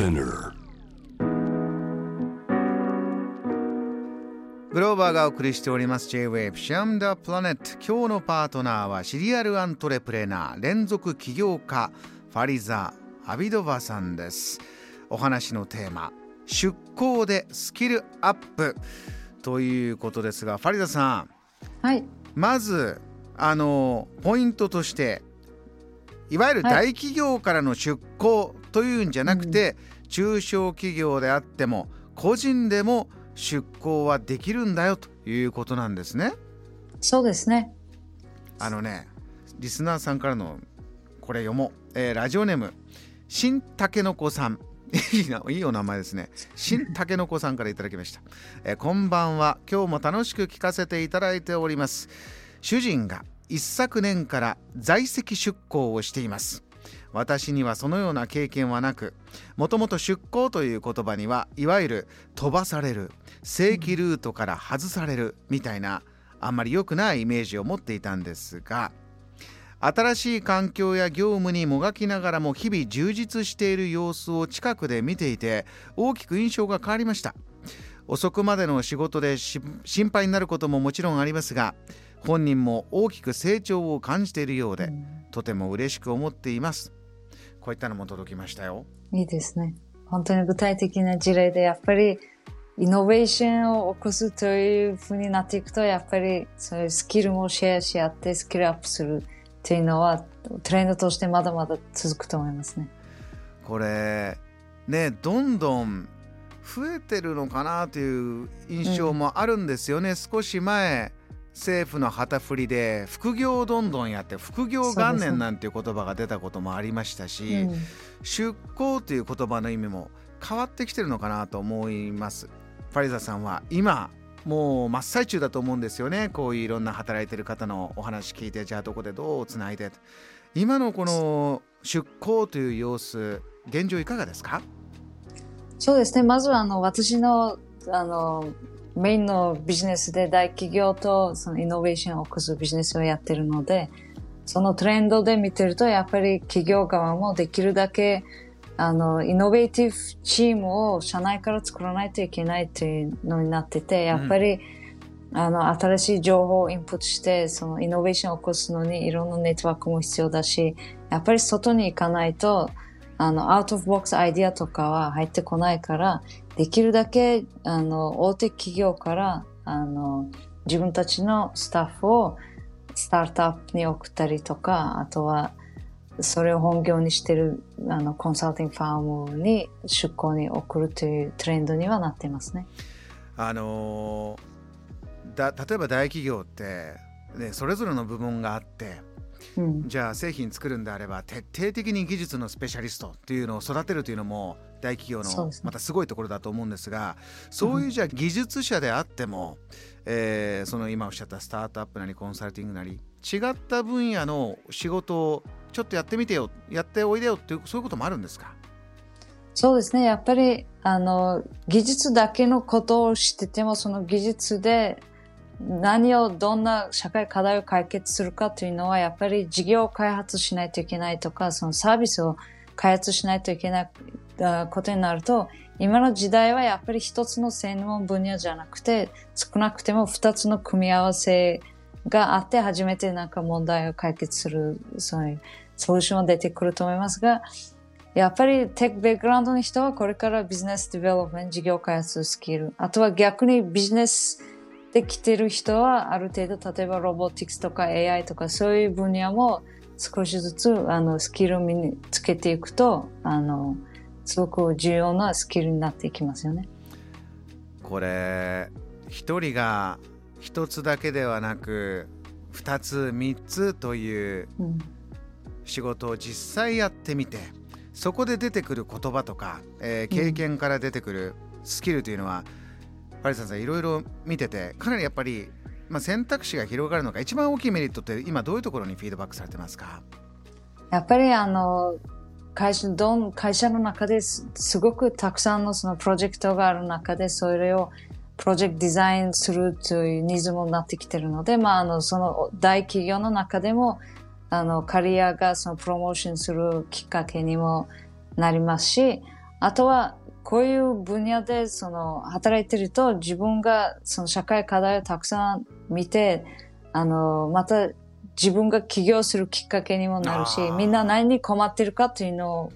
Spinner. グローバーがお送りしております J-Wave シャムダプラネット。今日のパートナーはシリアルアントレプレナー連続起業家ファリザ・アビドバさんです。お話のテーマ出向でスキルアップ。ということですがファリザさん。はい。まずあのポイントとしていわゆる大企業からの出向というんじゃなくて、中小企業であっても個人でも出向はできるんだよということなんですね。そうですね。あのねリスナーさんからのこれ読もう、えーラジオネーム新たけのこさん。いいないいお名前ですね。新たけのこさんからいただきました、えーこんばんは。今日も楽しく聞かせていただいております。主人が一昨年から在籍出向をしています私にはそのような経験はなくもともと出向という言葉にはいわゆる飛ばされる正規ルートから外されるみたいなあんまり良くないイメージを持っていたんですが新しい環境や業務にもがきながらも日々充実している様子を近くで見ていて大きく印象が変わりました。遅くまでの仕事で心配になることももちろんありますが本人も大きく成長を感じているようで、とても嬉しく思っています。こういったのも届きましたよいいですね。本当に具体的な事例で、やっぱり、イノベーションを起こすというふうになっていくと、やっぱり、そういうスキルもシェアし合って、スキルアップするっていうのは、トレンドとしてまだまだ続くと思いますね。これねどんどん増えてるのかなという印象もあるんですよね、少し前政府の旗振りで副業をどんどんやって副業元年なんていう言葉が出たこともありましたし、うん。出向という言葉の意味も変わってきてるのかなと思います。ファリザさんは今もう真っ最中だと思うんですよね。こういういろんな働いてる方のお話聞いてじゃあどこでどうつないで。今のこの出向という様子現状いかがですか？そうですね。まずは、あの、私の、あの、メインのビジネスで大企業とそのイノベーションを起こすビジネスをやってるので、そのトレンドで見てると、やっぱり企業側もできるだけ、あの、イノベーティブチームを社内から作らないといけないっていうのになってて、やっぱり、あの、新しい情報をインプットして、そのイノベーションを起こすのにいろんなネットワークも必要だし、やっぱり外に行かないと、あの、アウトオフボックスアイディアとかは入ってこないから、できるだけ、あの、大手企業から、あの、自分たちのスタッフをスタートアップに送ったりとか、あとは、それを本業にしてる、あの、コンサルティングファームに出向に送るというトレンドにはなってますね。あのーだ例えば大企業って、ね、それぞれの部門があってうん。じゃあ製品作るんであれば徹底的に技術のスペシャリストっていうのを育てるというのも大企業のまたすごいところだと思うんですがそういうじゃあ技術者であっても、えーその今おっしゃったスタートアップなりコンサルティングなり違った分野の仕事をちょっとやってみてよやっておいでよっていうそういうこともあるんですか？そうですね。やっぱり、あの、技術だけのことを知ってても、その技術で何を、どんな社会課題を解決するかというのは、やっぱり事業を開発しないといけないとか、そのサービスを開発しないといけないことになると、今の時代はやっぱり一つの専門分野じゃなくて、少なくても二つの組み合わせがあって初めてなんか問題を解決する、そういうソリューションが出てくると思いますが、やっぱり tech background の人はこれから business development、事業開発スキル、あとは逆にビジネスで来てる人はある程度、例えばロボティクスとか AI とかそういう分野も少しずつあのスキルを身につけていくと、あの、すごく重要なスキルになっていきますよね。これ一人が一つだけではなく二つ三つという、仕事を実際やってみてそこで出てくる言葉とか、えー経験から出てくるスキルというのは、うんパリさんさんいろいろ見ててかなりやっぱり、まあ、選択肢が広がるのか一番大きいメリットって今どういうところにフィードバックされてますか？やっぱりあの、会社、どん、会社の中ですすごくたくさんのそのプロジェクトがある中で、それをプロジェクトデザインするというニーズもなってきてるので、まあ、あの、その大企業の中でも、あの、カリアがそのプロモーションするきっかけにもなりますし、あとは、こういう分野でその働いてると自分がその社会課題をたくさん見て、あの、また自分が起業するきっかけにもなるし、みんな何に困ってるかっていうのを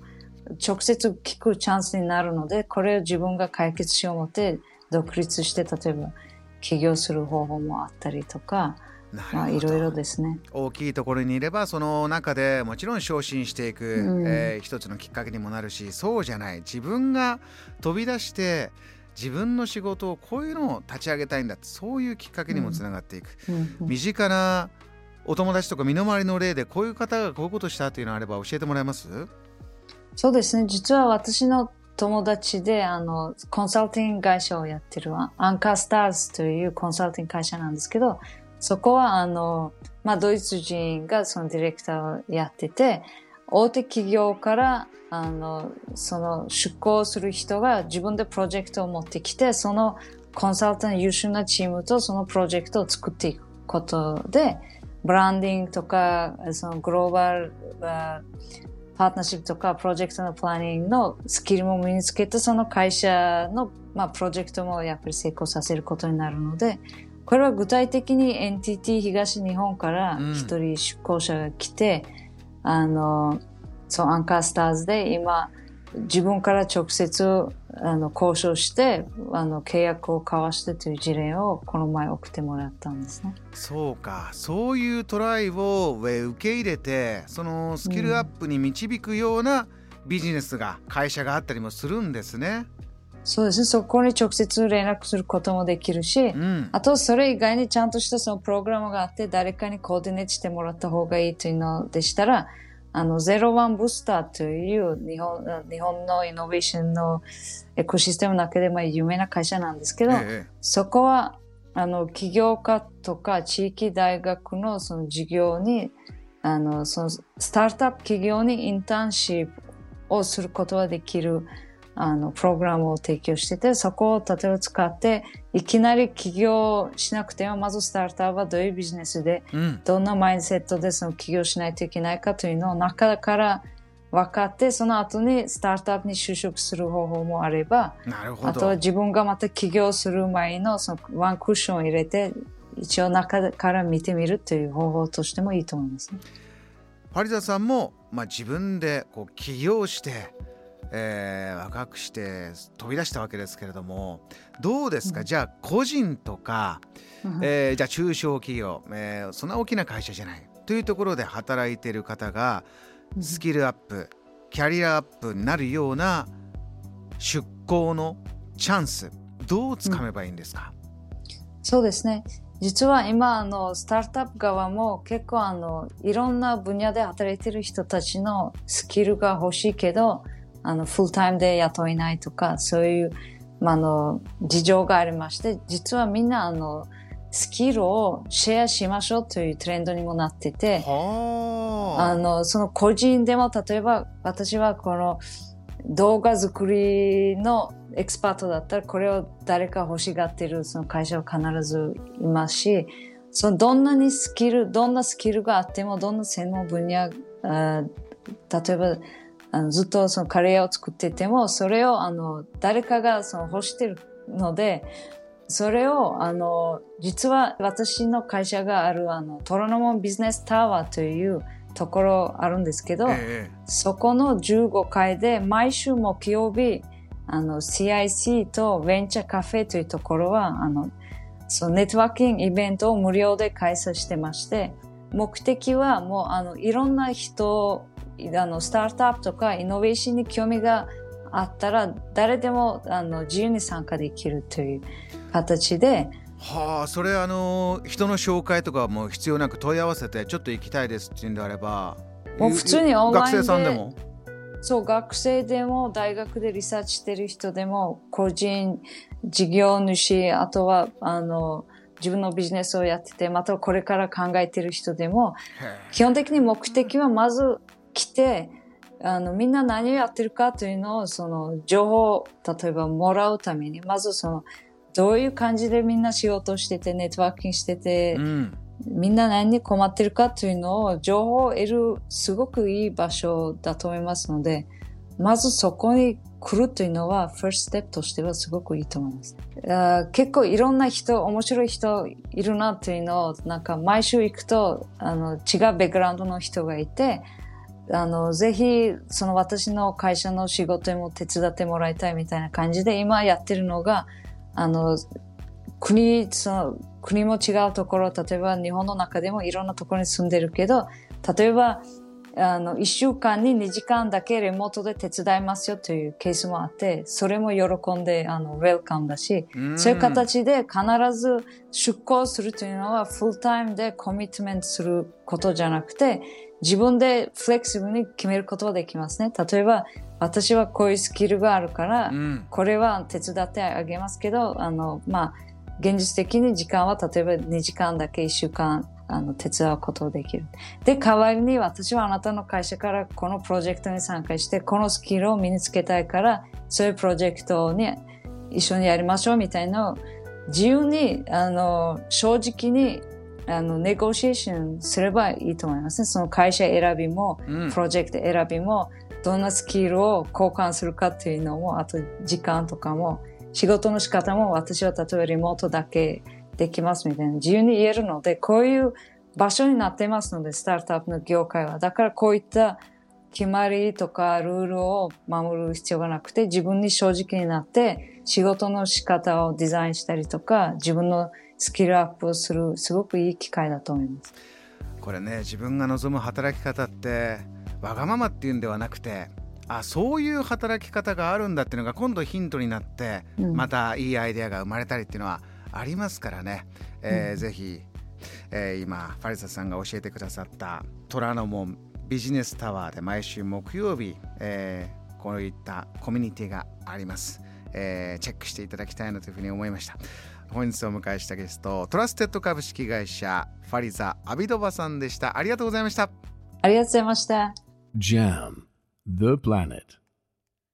直接聞くチャンスになるので、これを自分が解決しよう思って独立して、例えば起業する方法もあったりとか、まあ、いろいろですね。大きいところにいればその中でもちろん昇進していく、うん、えー、一つのきっかけにもなるしそうじゃない。自分が飛び出して自分の仕事をこういうのを立ち上げたいんだ。そういうきっかけにもつながっていく、うんうん、身近なお友達とか身の回りの例でこういう方がこういうことしたというのがあれば教えてもらえます？そうですね。実は私の友達であのコンサルティング会社をやってるアンカースターズというコンサルティング会社なんですけどそこはあの、まあ、ドイツ人がそのディレクターをやってて大手企業からあのその出向する人が自分でプロジェクトを持ってきてそのコンサルタント優秀なチームとそのプロジェクトを作っていくことでブランディングとか、そのグローバル、パートナーシップとかプロジェクトのプランニングのスキルも身につけて、その会社の、まあ、プロジェクトもやっぱり成功させることになるので、これは具体的に NTT 東日本から一人出向者が来て、うん、あの、そう、アンカースターズで今、自分から直接あの交渉してあの契約を交わしてという事例をこの前送ってもらったんですね。そうかそういうトライを受け入れてそのスキルアップに導くようなビジネスが、会社があったりもするんですね。そうですね。そこに直接連絡することもできるし、うん、あとそれ以外にちゃんとしたそのプログラムがあって誰かにコーディネートしてもらった方がいいというのでしたら、あの、ゼロワンブースターという日本日本のイノベーションのエコシステムの中でも有名な会社なんですけど、ええ、そこは、あの、起業家とか地域大学のその事業に、あの、そのスタートアップ企業にインターンシップをすることができる、あの、プログラムを提供してて、そこを例えば使って、いきなり起業しなくても、まずスタートアップはどういうビジネスで、うん、どんなマインドセットでその起業しないといけないかというのを中から分かって、その後にスタートアップに就職する方法もあれば、あとは自分がまた起業する前のそのワンクッションを入れて、一応中から見てみるという方法としてもいいと思います、ね。パリザさんも、まあ、自分でこう起業して、えー、若くして飛び出したわけですけれどもどうですか、うん、じゃあ個人とか、うん、えー、じゃあ中小企業、えー、そんな大きな会社じゃない。というところで働いている方がスキルアップ、うん、キャリアアップになるような出向のチャンスどうつかめばいいんですか、そうですね。実は今あのスタートアップ側も結構あのいろんな分野で働いてる人たちのスキルが欲しいけどあの、フルタイムで雇えないとか、そういう、まあ、あの、事情がありまして、実はみんな、あの、スキルをシェアしましょうというトレンドにもなってて、あ。の、その個人でも、例えば、私はこの動画作りのエキスパートだったら、これを誰か欲しがってるその会社は必ずいますし、そのどんなにスキル、どんなスキルがあっても、どんな専門分野、あ例えば、あのずっとそのカレーを作ってても、それをあの誰かがその欲してるので、それをあの実は私の会社があるあのトロノモンビジネスタワーというところあるんですけど、ええ、そこの15階で毎週木曜日あの CIC とベンチャーカフェというところはあのそのネットワーキングイベントを無料で開催してまして目的はもうあのいろんな人あのスタートアップとかイノベーションに興味があったら誰でもあの自由に参加できるという形で。はあそれあの人の紹介とかも必要なく問い合わせてちょっと行きたいですっていうんであればもう普通にオンラインで学生さんでも？そう学生でも大学でリサーチしてる人でも個人事業主あとはあの自分のビジネスをやっててまたこれから考えてる人でも基本的に目的はまず来て、あの、みんな何をやってるかというのを、その、情報例えばもらうために、まずその、どういう感じでみんな仕事してて、ネットワーキングしてて、うん、みんな何に困ってるかというのを、情報を得る、すごくいい場所だと思いますので、まずそこに来るというのは、ファーストステップとしてはすごくいいと思います。あ結構いろんな人、面白い人いるなというのを、なんか毎週行くと、あの、違うベックグラウンドの人がいて、あの、ぜひ、その私の会社の仕事も手伝ってもらいたいみたいな感じで、今やってるのが、あの、国、その、国も違うところ、例えば日本の中でもいろんなところに住んでるけど、例えば、あの、一週間に2時間だけリモートで手伝いますよというケースもあって、それも喜んで、あの、ウェルカムだし、そういう形で必ず出向するというのは、フルタイムでコミットメントすることじゃなくて、自分でフレキシブルに決めることができますね。例えば、私はこういうスキルがあるから、これは手伝ってあげますけど、あの、まあ、現実的に時間は例えば2時間だけ1週間あの手伝うことができる。で、代わりに私はあなたの会社からこのプロジェクトに参加して、このスキルを身につけたいから、そういうプロジェクトに一緒にやりましょうみたいな自由に、あの、正直に、あの、ネゴシエーションすればいいと思いますね。その会社選びも、プロジェクト選びも、どんなスキルを交換するかっていうのも、あと時間とかも、仕事の仕方も私は例えばリモートだけできますみたいな自由に言えるので、こういう場所になってますので、スタートアップの業界は。だからこういった決まりとかルールを守る必要がなくて、自分に正直になって、仕事の仕方をデザインしたりとか、自分のスキルアップをする、すごくいい機会だと思います。これね、自分が望む働き方って、わがままっていうんではなくて、あそういう働き方があるんだっていうのが今度ヒントになって、うん、またいいアイデアが生まれたりっていうのはありますからね、えーうん、ぜひ、えー、今ファリサさんが教えてくださった虎ノ門ビジネスタワーで毎週木曜日、えー、こういったコミュニティがあります、えー、チェックしていただきたいなというふうに思いました。本日お迎えしたゲストトラステッド株式会社ファリザ・アビドバさんでした。ありがとうございました。ありがとうございました。JAM The Planet